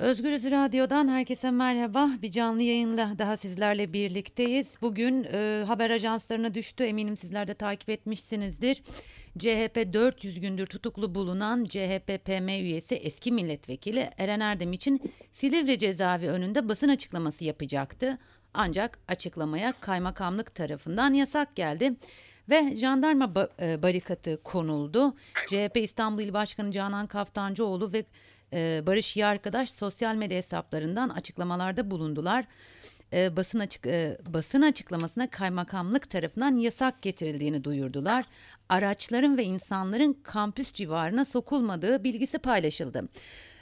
Özgürüz Radyo'dan herkese merhaba. Bir canlı yayında daha sizlerle birlikteyiz. Bugün e, haber ajanslarına düştü. Eminim sizler de takip etmişsinizdir. CHP 400 gündür tutuklu bulunan CHP PM üyesi eski milletvekili Eren Erdem için Silivri cezaevi önünde basın açıklaması yapacaktı. Ancak açıklamaya kaymakamlık tarafından yasak geldi ve jandarma e, barikatı konuldu. CHP İstanbul İl Başkanı Canan Kaftancıoğlu ve e, Barış İyi Arkadaş sosyal medya hesaplarından açıklamalarda bulundular. E, basın açık e, basın açıklamasına kaymakamlık tarafından yasak getirildiğini duyurdular. Araçların ve insanların kampüs civarına sokulmadığı bilgisi paylaşıldı.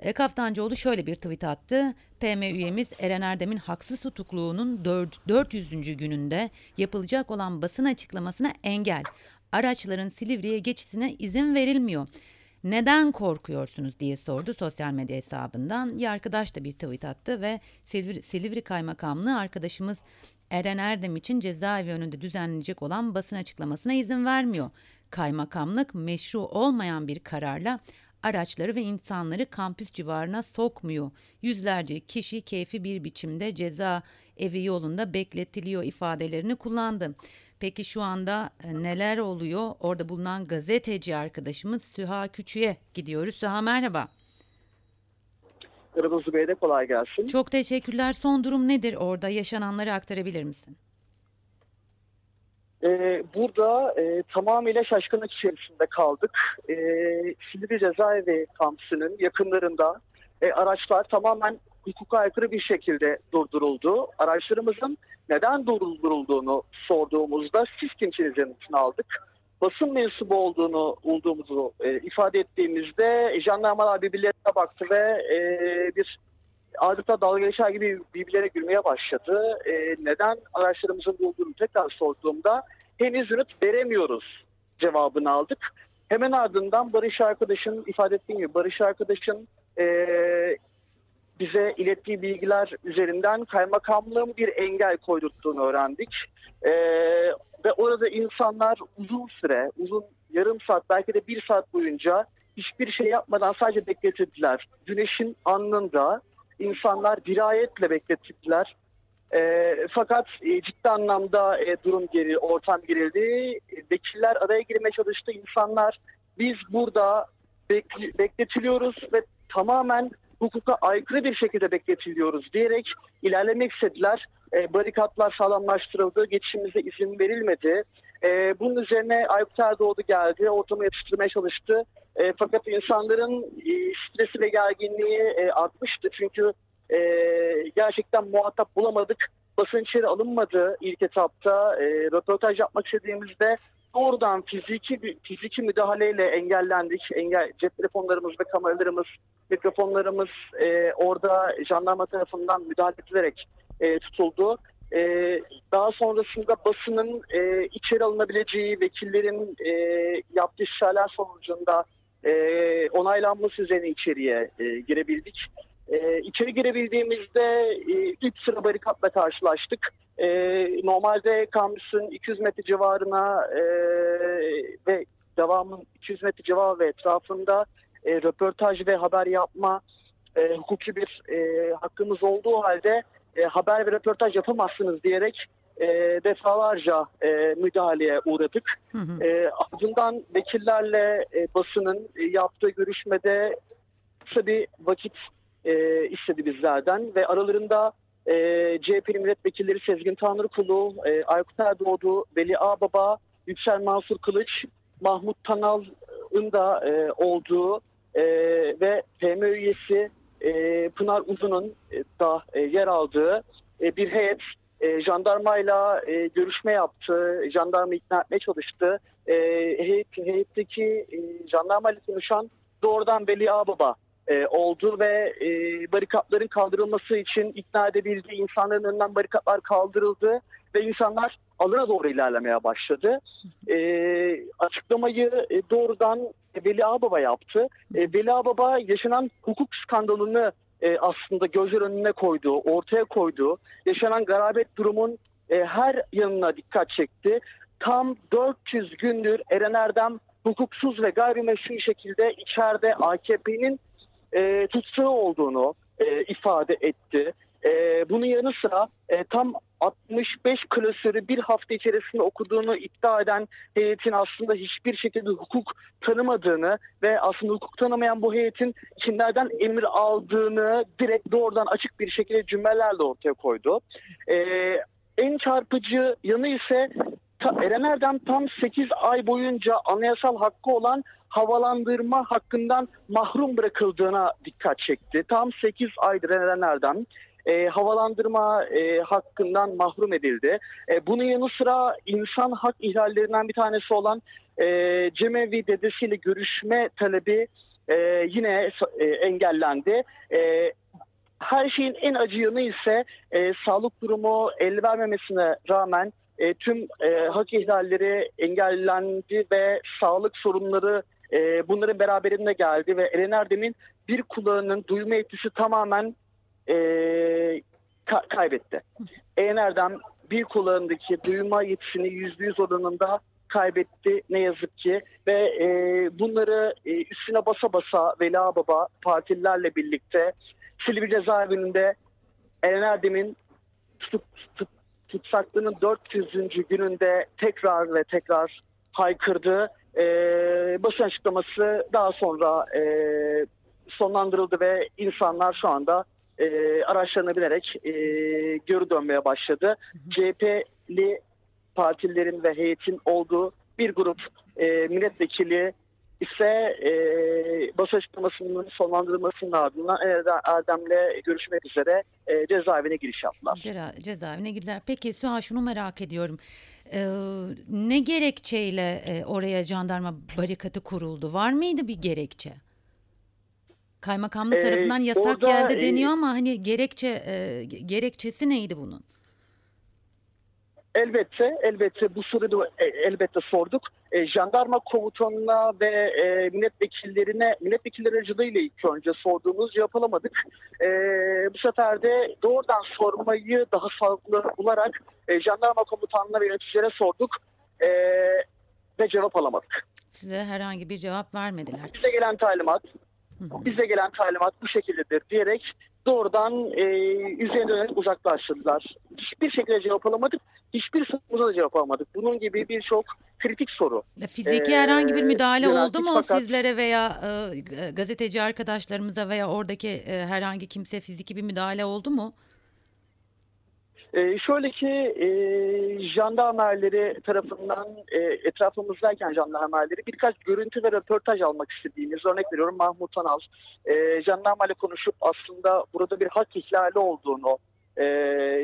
E, Kaftancıoğlu şöyle bir tweet attı. PM üyemiz Eren Erdem'in haksız tutukluğunun 4, 400. gününde yapılacak olan basın açıklamasına engel. Araçların Silivri'ye geçişine izin verilmiyor. Neden korkuyorsunuz diye sordu sosyal medya hesabından. Bir arkadaş da bir tweet attı ve Silivri, Silivri Kaymakamlığı arkadaşımız Eren Erdem için cezaevi önünde düzenlenecek olan basın açıklamasına izin vermiyor. Kaymakamlık meşru olmayan bir kararla araçları ve insanları kampüs civarına sokmuyor. Yüzlerce kişi keyfi bir biçimde ceza evi yolunda bekletiliyor ifadelerini kullandı. Peki şu anda e, neler oluyor? Orada bulunan gazeteci arkadaşımız Süha Küçü'ye gidiyoruz. Süha merhaba. Merhaba Zübeyde kolay gelsin. Çok teşekkürler. Son durum nedir orada? Yaşananları aktarabilir misin? Ee, burada e, tamamıyla şaşkınlık içerisinde kaldık. E, Silivri Cezaevi kampüsünün yakınlarında e, araçlar tamamen hukuka aykırı bir şekilde durduruldu. Araçlarımızın neden durdurulduğunu sorduğumuzda siz kimsiniz yanıtını aldık. Basın mensubu olduğunu olduğumuzu e, ifade ettiğimizde jandarmalar birbirlerine baktı ve e, bir adeta dalga geçer gibi birbirlerine gülmeye başladı. E, neden araçlarımızın durdurulduğunu tekrar sorduğumda henüz yanıt veremiyoruz cevabını aldık. Hemen ardından Barış arkadaşın ifade ettiğim gibi Barış arkadaşın e, bize ilettiği bilgiler üzerinden kaymakamlığın bir engel koydurttuğunu öğrendik. E, ve orada insanlar uzun süre, uzun yarım saat belki de bir saat boyunca hiçbir şey yapmadan sadece bekletildiler. Güneşin alnında insanlar dirayetle bekletildiler. E, fakat e, ciddi anlamda e, durum geri, ortam gerildi. Vekiller araya girmeye çalıştı. İnsanlar biz burada bekletiliyoruz ve tamamen hukuka aykırı bir şekilde bekletiliyoruz diyerek ilerlemek istediler. E, barikatlar sağlamlaştırıldı, geçişimize izin verilmedi. E, bunun üzerine Aykut Erdoğdu geldi, ortamı yatıştırmaya çalıştı. E, fakat insanların e, stresi ve gerginliği e, artmıştı. Çünkü e, gerçekten muhatap bulamadık. Basın içeri alınmadı ilk etapta. E, röportaj yapmak istediğimizde doğrudan fiziki fiziki müdahaleyle engellendik. Engel, cep telefonlarımız ve kameralarımız, mikrofonlarımız e, orada jandarma tarafından müdahale edilerek e, tutuldu. E, daha sonrasında basının e, içeri alınabileceği vekillerin e, yaptığı işlerler sonucunda e, onaylanması üzerine içeriye e, girebildik. E, içeri girebildiğimizde e, ilk sıra barikatla karşılaştık. E, normalde kampüsün 200 metre civarına e, ve devamın 200 metre civarı ve etrafında e, röportaj ve haber yapma e, hukuki bir e, hakkımız olduğu halde e, haber ve röportaj yapamazsınız diyerek e, defalarca e, müdahaleye uğradık. Hı hı. E, ardından vekillerle e, basının e, yaptığı görüşmede kısa bir vakit e, istedi bizlerden ve aralarında e, CHP'li milletvekilleri Sezgin Tanrıkulu, e, Aykut Erdoğdu, Veli Ağbaba, Yüksel Mansur Kılıç, Mahmut Tanal'ın da e, olduğu e, ve PM üyesi e, Pınar Uzun'un da e, yer aldığı e, bir heyet e, jandarmayla e, görüşme yaptı, jandarma ikna etmeye çalıştı. E, heyet, heyetteki e, jandarmayla konuşan doğrudan Veli Ağbaba e, oldu ve e, barikatların kaldırılması için ikna edebildiği insanların önünden barikatlar kaldırıldı ve insanlar alına doğru ilerlemeye başladı. E, açıklamayı e, doğrudan Veli Ağbaba yaptı. E, Veli Ağbaba yaşanan hukuk skandalını e, aslında gözler önüne koydu, ortaya koydu. Yaşanan garabet durumun e, her yanına dikkat çekti. Tam 400 gündür Eren Erdem hukuksuz ve gayrimeşru şekilde içeride AKP'nin e, tutsağı olduğunu e, ifade etti. E, bunun yanı sıra e, tam 65 klasörü bir hafta içerisinde okuduğunu iddia eden heyetin aslında hiçbir şekilde hukuk tanımadığını ve aslında hukuk tanımayan bu heyetin kimlerden emir aldığını direkt doğrudan açık bir şekilde cümlelerle ortaya koydu. E, en çarpıcı yanı ise Eren Erdem tam 8 ay boyunca anayasal hakkı olan havalandırma hakkından mahrum bırakıldığına dikkat çekti. Tam 8 aydır Eren e, havalandırma e, hakkından mahrum edildi. E, bunun yanı sıra insan hak ihlallerinden bir tanesi olan e, Cemevi dedesiyle görüşme talebi e, yine e, engellendi. E, her şeyin en acı yanı ise e, sağlık durumu el vermemesine rağmen e, tüm e, hak ihlalleri engellendi ve sağlık sorunları e, bunların beraberinde geldi ve Eren Erdem'in bir kulağının duyma yetisi tamamen e, ka- kaybetti. Eren Erdem bir kulağındaki duyma yetisini yüzde yüz oranında kaybetti ne yazık ki ve e, bunları e, üstüne basa basa Vela Baba partililerle birlikte Silivri cezaevinde Eren Erdem'in tutuk, tut, tutsaklığının 400. gününde tekrar ve tekrar haykırdı. E, basın açıklaması daha sonra e, sonlandırıldı ve insanlar şu anda e, araçlarına binerek e, geri dönmeye başladı. CHP'li partilerin ve heyetin olduğu bir grup e, milletvekili ise e, basın açıklamasının sonlandırılmasının ardından Erdem'le görüşmek üzere e, cezaevine giriş yaptılar. Ceza, cezaevine girdiler. Peki Süha şunu merak ediyorum. Ee, ne gerekçeyle e, oraya jandarma barikatı kuruldu? Var mıydı bir gerekçe? Kaymakamlık Ee, tarafından yasak orada, geldi e, deniyor ama hani gerekçe e, gerekçesi neydi bunun? Elbette, elbette bu soruyu e, elbette sorduk. E, jandarma komutanına ve e, milletvekillerine, milletvekilleri aracılığıyla ilk önce sorduğumuz cevap alamadık. E, bu sefer de doğrudan sormayı daha sağlıklı bularak e, jandarma komutanına ve yöneticilere sorduk e, ve cevap alamadık. Size herhangi bir cevap vermediler. Bize gelen talimat, bize gelen talimat bu şekildedir diyerek doğrudan e, üzerine dönerek uzaklaştırdılar. Hiçbir şekilde cevap alamadık. Hiçbir sorumuza da cevap alamadık. Bunun gibi birçok kritik soru. E, Fiziki Ee, herhangi bir müdahale oldu mu fakat- sizlere veya e, gazeteci arkadaşlarımıza veya oradaki e, herhangi kimse fiziki bir müdahale oldu mu? Ee, şöyle ki e, jandarmerleri tarafından e, etrafımızdayken jandarmerleri birkaç görüntü ve röportaj almak istediğimiz örnek veriyorum Mahmut Tanal e, jandarmayla konuşup aslında burada bir hak ihlali olduğunu e,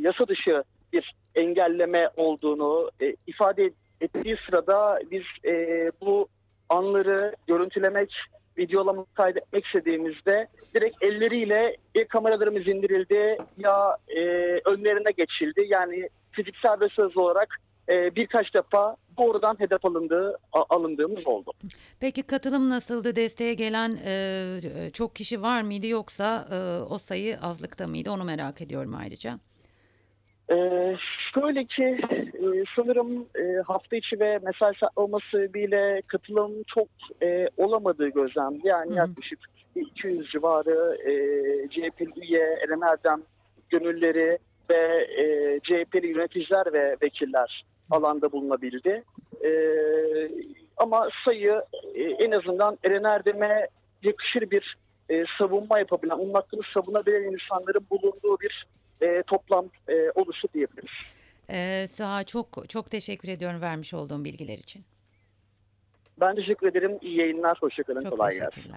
yasa dışı bir engelleme olduğunu e, ifade ettiği sırada biz e, bu anları görüntülemek videolamak kaydetmek istediğimizde direkt elleriyle ya kameralarımız indirildi ya e, önlerine geçildi. Yani fiziksel ve sözlü olarak e, birkaç defa doğrudan hedef alındığı alındığımız oldu. Peki katılım nasıldı? Desteğe gelen e, çok kişi var mıydı yoksa e, o sayı azlıkta mıydı? Onu merak ediyorum ayrıca. Ee, şöyle ki e, sanırım e, hafta içi ve mesai olması bile katılım çok e, olamadığı gözlemdi. Yani Hı hı. yaklaşık 200 civarı e, CHP üye, Eren Erdem gönülleri ve e, CHP'li yöneticiler ve vekiller alanda bulunabildi. E, ama sayı e, en azından Eren Erdem'e yakışır bir e, savunma yapabilen, onun hakkını savunabilen insanların bulunduğu bir e, toplam e, oluşu diyebiliriz. E, Suha çok çok teşekkür ediyorum vermiş olduğum bilgiler için. Ben teşekkür ederim. İyi yayınlar. Hoşçakalın. Çok Kolay gelsin.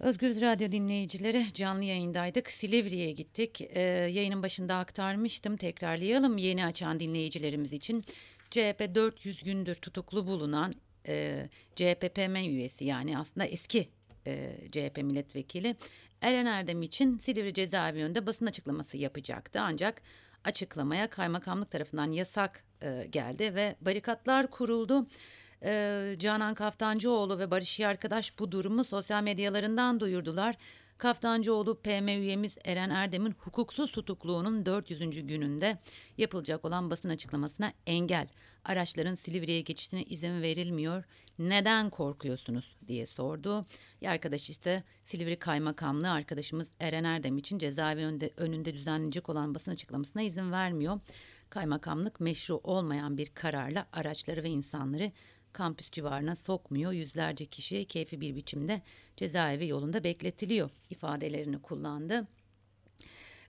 Özgürüz Radyo dinleyicileri canlı yayındaydık. Silivri'ye gittik. Ee, yayının başında aktarmıştım. Tekrarlayalım yeni açan dinleyicilerimiz için. CHP 400 gündür tutuklu bulunan e, CHP-PM üyesi yani aslında eski e, CHP milletvekili Eren Erdem için Silivri cezaevi önünde basın açıklaması yapacaktı. Ancak açıklamaya kaymakamlık tarafından yasak e, geldi ve barikatlar kuruldu. Ee, Canan Kaftancıoğlu ve Barış Arkadaş bu durumu sosyal medyalarından duyurdular. Kaftancıoğlu PM üyemiz Eren Erdem'in hukuksuz tutukluğunun 400. gününde yapılacak olan basın açıklamasına engel. Araçların Silivri'ye geçişine izin verilmiyor. Neden korkuyorsunuz diye sordu. Bir arkadaş ise Silivri Kaymakamlığı arkadaşımız Eren Erdem için cezaevi önünde, önünde düzenlenecek olan basın açıklamasına izin vermiyor. Kaymakamlık meşru olmayan bir kararla araçları ve insanları kampüs civarına sokmuyor. Yüzlerce kişi keyfi bir biçimde cezaevi yolunda bekletiliyor ifadelerini kullandı.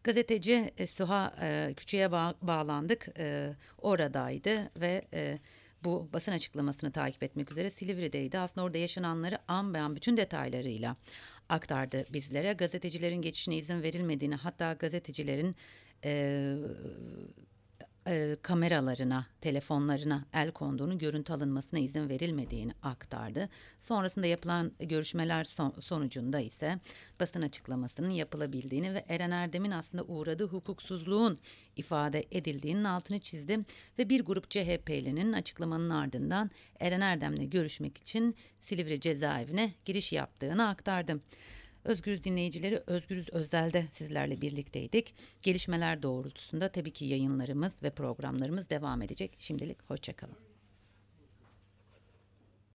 Gazeteci e, Suha e, Küçü'ye bağ- bağlandık. E, oradaydı ve e, bu basın açıklamasını takip etmek üzere Silivri'deydi. Aslında orada yaşananları an be an bütün detaylarıyla aktardı bizlere. Gazetecilerin geçişine izin verilmediğini hatta gazetecilerin e, e, kameralarına, telefonlarına el konduğunu, görüntü alınmasına izin verilmediğini aktardı. Sonrasında yapılan görüşmeler son- sonucunda ise basın açıklamasının yapılabildiğini ve Eren Erdem'in aslında uğradığı hukuksuzluğun ifade edildiğinin altını çizdi ve bir grup CHP'linin açıklamanın ardından Eren Erdem'le görüşmek için Silivri cezaevine giriş yaptığını aktardı. Özgürüz dinleyicileri Özgürüz Özel'de sizlerle birlikteydik. Gelişmeler doğrultusunda tabii ki yayınlarımız ve programlarımız devam edecek. Şimdilik hoşçakalın.